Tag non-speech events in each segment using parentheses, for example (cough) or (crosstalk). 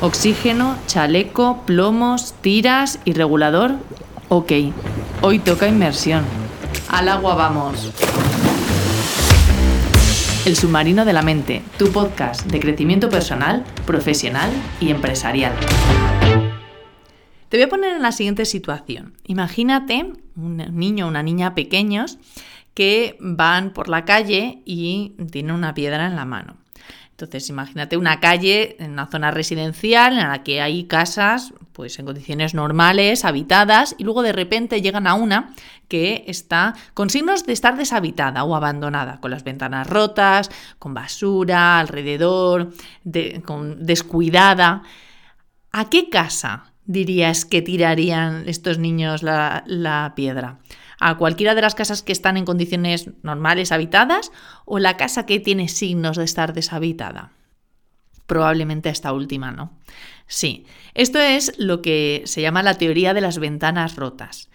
Oxígeno, chaleco, plomos, tiras y regulador. Ok, hoy toca inmersión. Al agua vamos. El submarino de la mente, tu podcast de crecimiento personal, profesional y empresarial. Te voy a poner en la siguiente situación. Imagínate un niño o una niña pequeños que van por la calle y tienen una piedra en la mano. Entonces, imagínate una calle en una zona residencial en la que hay casas pues en condiciones normales, habitadas, y luego de repente llegan a una que está con signos de estar deshabitada o abandonada, con las ventanas rotas, con basura alrededor, con descuidada. ¿A qué casa dirías que tirarían estos niños la, la piedra? A cualquiera de las casas que están en condiciones normales habitadas o la casa que tiene signos de estar deshabitada. Probablemente esta última, ¿no? Sí, esto es lo que se llama la teoría de las ventanas rotas.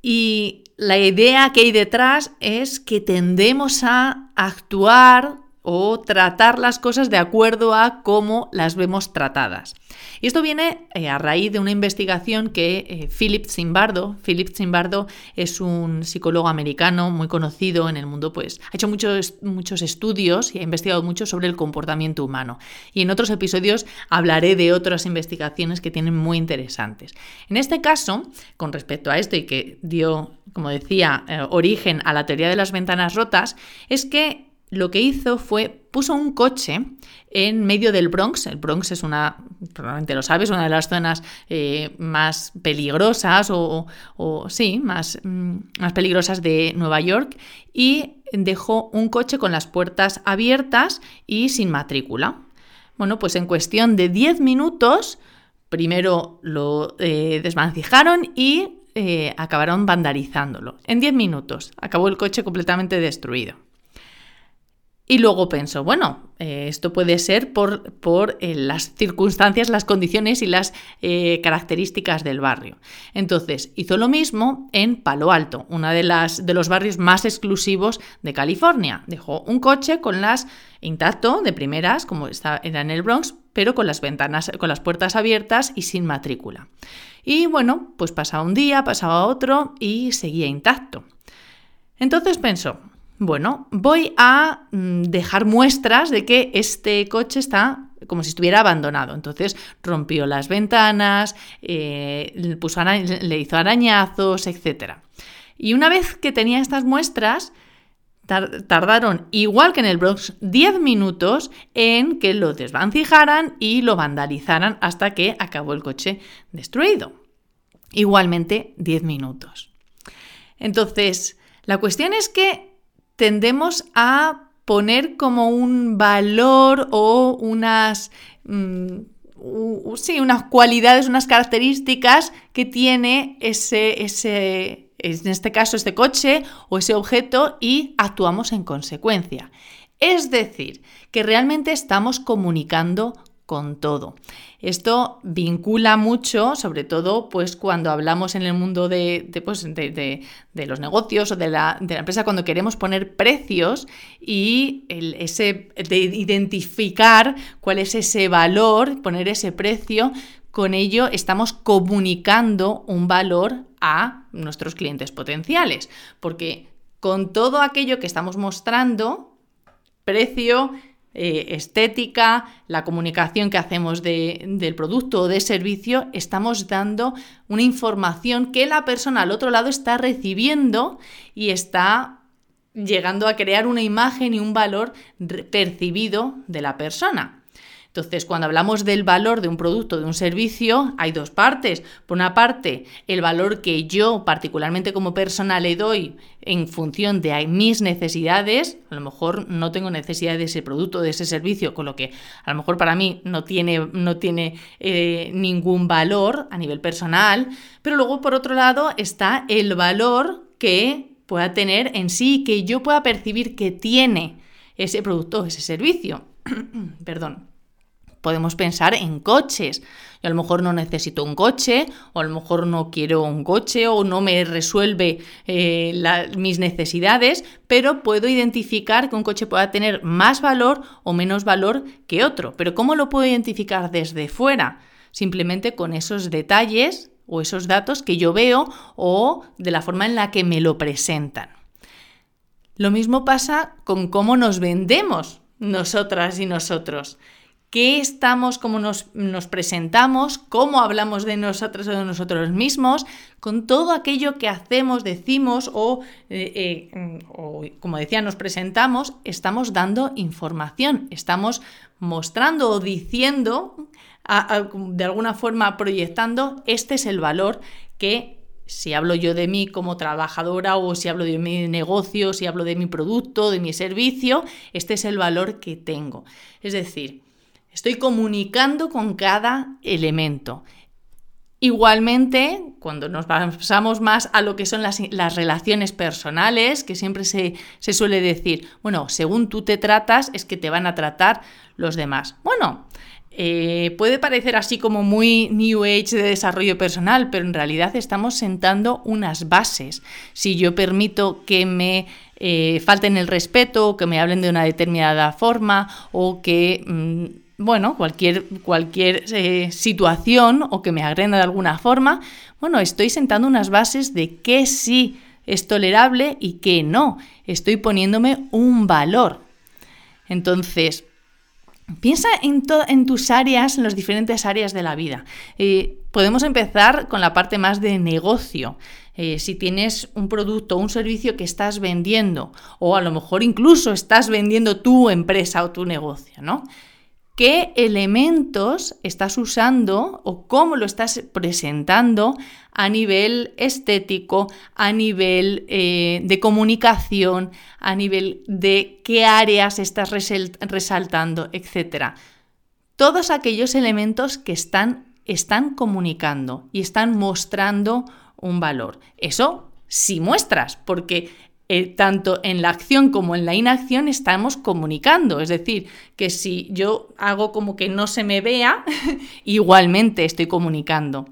Y la idea que hay detrás es que tendemos a actuar o tratar las cosas de acuerdo a cómo las vemos tratadas. Y esto viene eh, a raíz de una investigación que eh, Philip Zimbardo, Philip Zimbardo es un psicólogo americano muy conocido en el mundo, pues ha hecho muchos, muchos estudios y ha investigado mucho sobre el comportamiento humano. Y en otros episodios hablaré de otras investigaciones que tienen muy interesantes. En este caso, con respecto a esto y que dio, como decía, eh, origen a la teoría de las ventanas rotas, es que lo que hizo fue, puso un coche en medio del Bronx. El Bronx es una, probablemente lo sabes, una de las zonas eh, más peligrosas o, sí, más, mm, más peligrosas de Nueva York y dejó un coche con las puertas abiertas y sin matrícula. Bueno, pues en cuestión de 10 minutos, primero lo eh, y eh, acabaron vandalizándolo. En 10 minutos acabó el coche completamente destruido. Y luego pienso, bueno, eh, esto puede ser por, por eh, las circunstancias, las condiciones y las eh, características del barrio. Entonces, hizo lo mismo en Palo Alto, uno de, las, de los barrios más exclusivos de California. Dejó un coche con las intacto, de primeras, como está, era en el Bronx, pero con las ventanas, con las puertas abiertas y sin matrícula. Y bueno, pues pasaba un día, pasaba otro y seguía intacto. Entonces pensó, bueno, voy a mm, dejar muestras de que este coche está como si estuviera abandonado. Entonces rompió las ventanas, eh, le hizo arañazos, etc. Y una vez que tenía estas muestras, tardaron, igual que en el Bronx, 10 minutos en que lo desvancijaran y lo vandalizaran hasta que acabó el coche destruido. Igualmente 10 minutos. Entonces, la cuestión es que tendemos a poner como un valor o unas, mm, sí, unas cualidades, unas características que tiene ese, ese, en este caso, este coche o ese objeto y actuamos en consecuencia. Es decir, que realmente estamos comunicando con todo. Esto vincula mucho, sobre todo, pues cuando hablamos en el mundo de, pues, los negocios o de la, empresa, cuando queremos poner precios y ese, de identificar cuál es ese valor, poner ese precio, con ello estamos comunicando un valor a nuestros clientes potenciales, porque con todo aquello que estamos mostrando, precio, eh, estética, la comunicación que hacemos del producto o de servicio, estamos dando una información que la persona al otro lado está recibiendo y está llegando a crear una imagen y un valor percibido de la persona. Entonces, cuando hablamos del valor de un producto, de un servicio, hay dos partes. Por una parte, el valor que yo particularmente como persona le doy en función de mis necesidades. A lo mejor no tengo necesidad de ese producto, de ese servicio, con lo que a lo mejor para mí no tiene, no tiene eh, ningún valor a nivel personal. Pero luego, por otro lado, está el valor que pueda tener en sí, que yo pueda percibir que tiene ese producto, ese servicio. (clears throat) Perdón. Podemos pensar en coches. Yo a lo mejor no necesito un coche, o a lo mejor no quiero un coche, o no me resuelve eh, mis necesidades, pero puedo identificar que un coche pueda tener más valor o menos valor que otro. Pero ¿cómo lo puedo identificar desde fuera? Simplemente con esos detalles o esos datos que yo veo o de la forma en la que me lo presentan. Lo mismo pasa con cómo nos vendemos nosotras y nosotros. ¿Qué estamos, cómo nos, presentamos, cómo hablamos de nosotros o de nosotros mismos, con todo aquello que hacemos, decimos o, eh, eh, o, como decía, nos presentamos, estamos dando información, estamos mostrando o diciendo de alguna forma proyectando, este es el valor que si hablo yo de mí como trabajadora o si hablo de mi negocio, si hablo de mi producto, de mi servicio, este es el valor que tengo. Es decir, estoy comunicando con cada elemento. Igualmente, cuando nos pasamos más a lo que son las, relaciones personales, que siempre se, se, suele decir, bueno, según tú te tratas, es que te van a tratar los demás. Bueno, eh, puede parecer así como muy New Age de desarrollo personal, pero en realidad estamos sentando unas bases. Si yo permito que me eh, falten el respeto, que me hablen de una determinada forma, o que, mm, bueno, cualquier, cualquier eh, situación, o que me agrenda de alguna forma, bueno, estoy sentando unas bases de qué sí es tolerable y qué no. Estoy poniéndome un valor. Entonces, Piensa en, tus áreas, en las diferentes áreas de la vida. Eh, podemos empezar con la parte más de negocio. Eh, si tienes un producto o un servicio que estás vendiendo, o a lo mejor incluso estás vendiendo tu empresa o tu negocio, ¿no? Qué elementos estás usando o cómo lo estás presentando a nivel estético, a nivel eh, de comunicación, a nivel de qué áreas estás resaltando, etc. Todos aquellos elementos que están, están comunicando y están mostrando un valor. Eso sí muestras, porque eh, tanto en la acción como en la inacción estamos comunicando. Es decir, que si yo hago como que no se me vea, (laughs) igualmente estoy comunicando.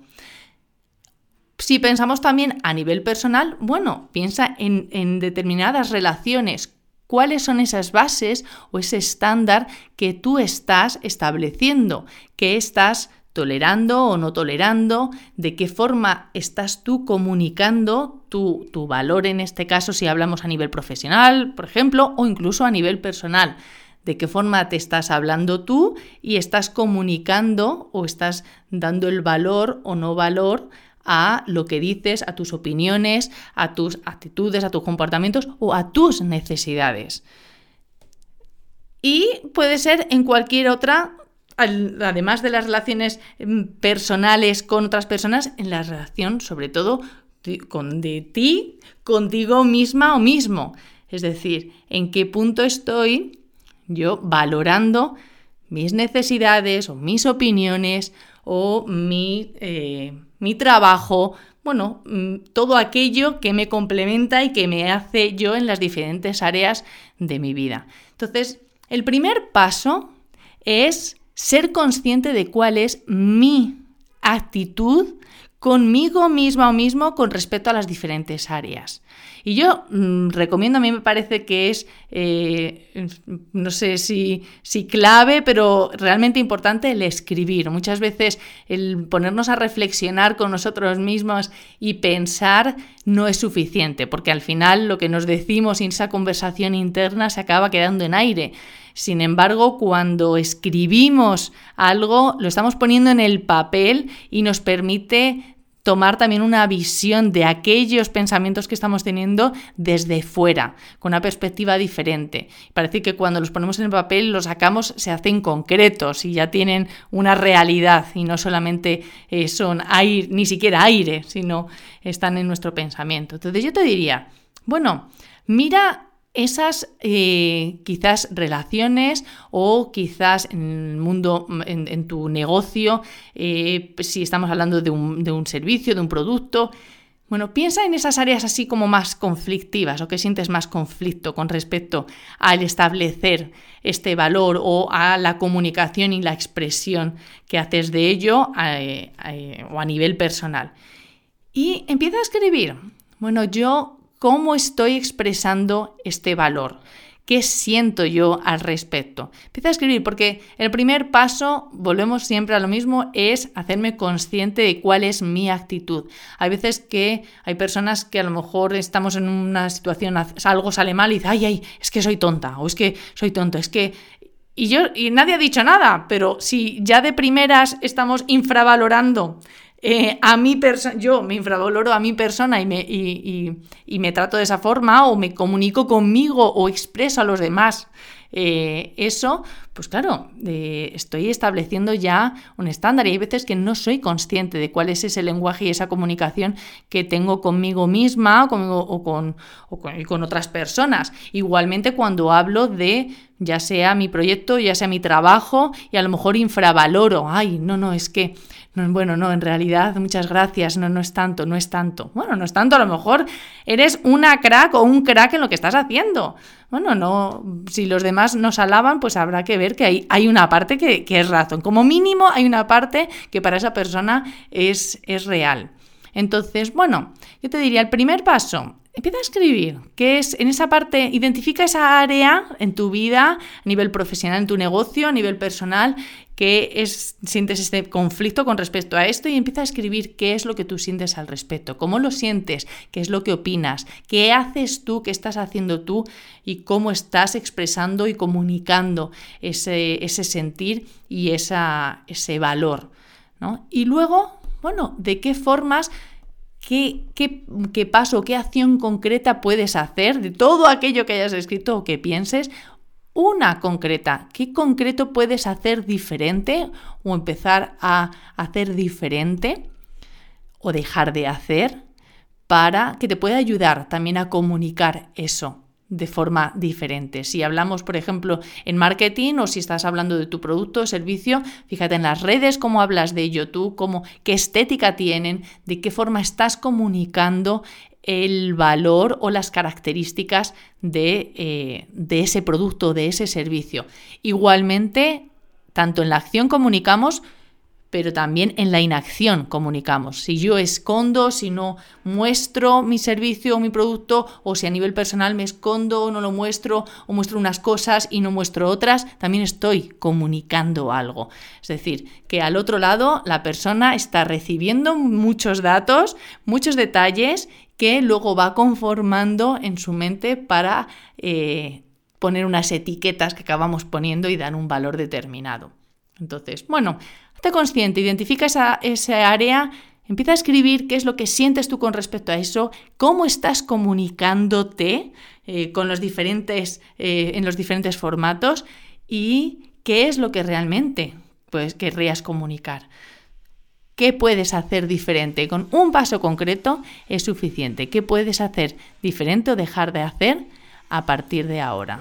Si pensamos también a nivel personal, bueno, piensa en, en determinadas relaciones, cuáles son esas bases o ese estándar que tú estás estableciendo, que estás tolerando o no tolerando, de qué forma estás tú comunicando tu, tu, valor en este caso si hablamos a nivel profesional, por ejemplo, o incluso a nivel personal. De qué forma te estás hablando tú y estás comunicando o estás dando el valor o no valor a lo que dices, a tus opiniones, a tus actitudes, a tus comportamientos o a tus necesidades. Y puede ser en cualquier otra además de las relaciones mm, personales con otras personas, en la relación sobre todo con, de ti, contigo misma o mismo. Es decir, en qué punto estoy yo valorando mis necesidades o mis opiniones o mi, eh, mi trabajo, bueno, mm, todo aquello que me complementa y que me hace yo en las diferentes áreas de mi vida. Entonces, el primer paso es ser consciente de cuál es mi actitud conmigo misma o mismo con respecto a las diferentes áreas. Y yo mm, recomiendo, a mí me parece que es, eh, no sé si, si, clave, pero realmente importante el escribir. Muchas veces el ponernos a reflexionar con nosotros mismos y pensar no es suficiente, porque al final lo que nos decimos en esa conversación interna se acaba quedando en aire. Sin embargo, cuando escribimos algo, lo estamos poniendo en el papel y nos permite tomar también una visión de aquellos pensamientos que estamos teniendo desde fuera, con una perspectiva diferente. Parece que cuando los ponemos en el papel, los sacamos, se hacen concretos y ya tienen una realidad y no solamente eh, son aire, ni siquiera aire, sino están en nuestro pensamiento. Entonces yo te diría, bueno, mira esas eh, quizás relaciones o quizás en el mundo, en, tu negocio, eh, si estamos hablando de un, de un servicio, de un producto, Bueno, piensa en esas áreas así como más conflictivas o que sientes más conflicto con respecto al establecer este valor o a la comunicación y la expresión que haces de ello eh, o a nivel personal. Y empieza a escribir, bueno, yo cómo estoy expresando este valor. ¿Qué siento yo al respecto? Empieza a escribir porque el primer paso, volvemos siempre a lo mismo, es hacerme consciente de cuál es mi actitud. Hay veces que hay personas que a lo mejor estamos en una situación, algo sale mal y dice, ay, ay, es que soy tonta o es que soy tonto, es que y yo, y nadie ha dicho nada, pero si ya de primeras estamos infravalorando eh, a mi persona, yo me infravaloro a mi persona y me, y, me trato de esa forma o me comunico conmigo o expreso a los demás eh, eso, pues claro, estoy estableciendo ya un estándar y hay veces que no soy consciente de cuál es ese lenguaje y esa comunicación que tengo conmigo misma o, con, o con otras personas. Igualmente cuando hablo de ya sea mi proyecto, ya sea mi trabajo y a lo mejor infravaloro, ay, no, no, es que bueno, no, en realidad, muchas gracias, no, no es tanto, no es tanto. Bueno, no es tanto, a lo mejor eres una crack o un crack en lo que estás haciendo. Bueno, no, si los demás nos alaban, pues habrá que ver que hay, hay una parte que, que, es razón. Como mínimo, hay una parte que para esa persona es, es real. Entonces, bueno, yo te diría, el primer paso, Empieza a escribir, que es en esa parte, identifica esa área en tu vida, a nivel profesional, en tu negocio, a nivel personal, que es, sientes este conflicto con respecto a esto y empieza a escribir qué es lo que tú sientes al respecto, cómo lo sientes, qué es lo que opinas, qué haces tú, qué estás haciendo tú y cómo estás expresando y comunicando ese, sentir y esa, ese valor. ¿no? Y luego, bueno, de qué formas ¿Qué, paso, qué acción concreta puedes hacer de todo aquello que hayas escrito o que pienses? Una concreta. ¿Qué concreto puedes hacer diferente o empezar a hacer diferente o dejar de hacer para que te pueda ayudar también a comunicar eso? De forma diferente. Si hablamos, por ejemplo, en marketing o si estás hablando de tu producto o servicio, fíjate en las redes cómo hablas de ello tú, cómo, qué estética tienen, de qué forma estás comunicando el valor o las características de, eh, de ese producto, de ese servicio. Igualmente, tanto en la acción comunicamos pero también en la inacción comunicamos. Si yo escondo, si no muestro mi servicio o mi producto, o si a nivel personal me escondo, o no lo muestro, o muestro unas cosas y no muestro otras, también estoy comunicando algo. Es decir, que al otro lado la persona está recibiendo muchos datos, muchos detalles que luego va conformando en su mente para eh, poner unas etiquetas que acabamos poniendo y dar un valor determinado. Entonces, bueno, Consciente, identifica esa, área, empieza a escribir qué es lo que sientes tú con respecto a eso, cómo estás comunicándote eh, con los diferentes, eh, en los diferentes formatos y qué es lo que realmente pues, querrías comunicar. ¿Qué puedes hacer diferente? Con un paso concreto es suficiente. ¿Qué puedes hacer diferente o dejar de hacer a partir de ahora?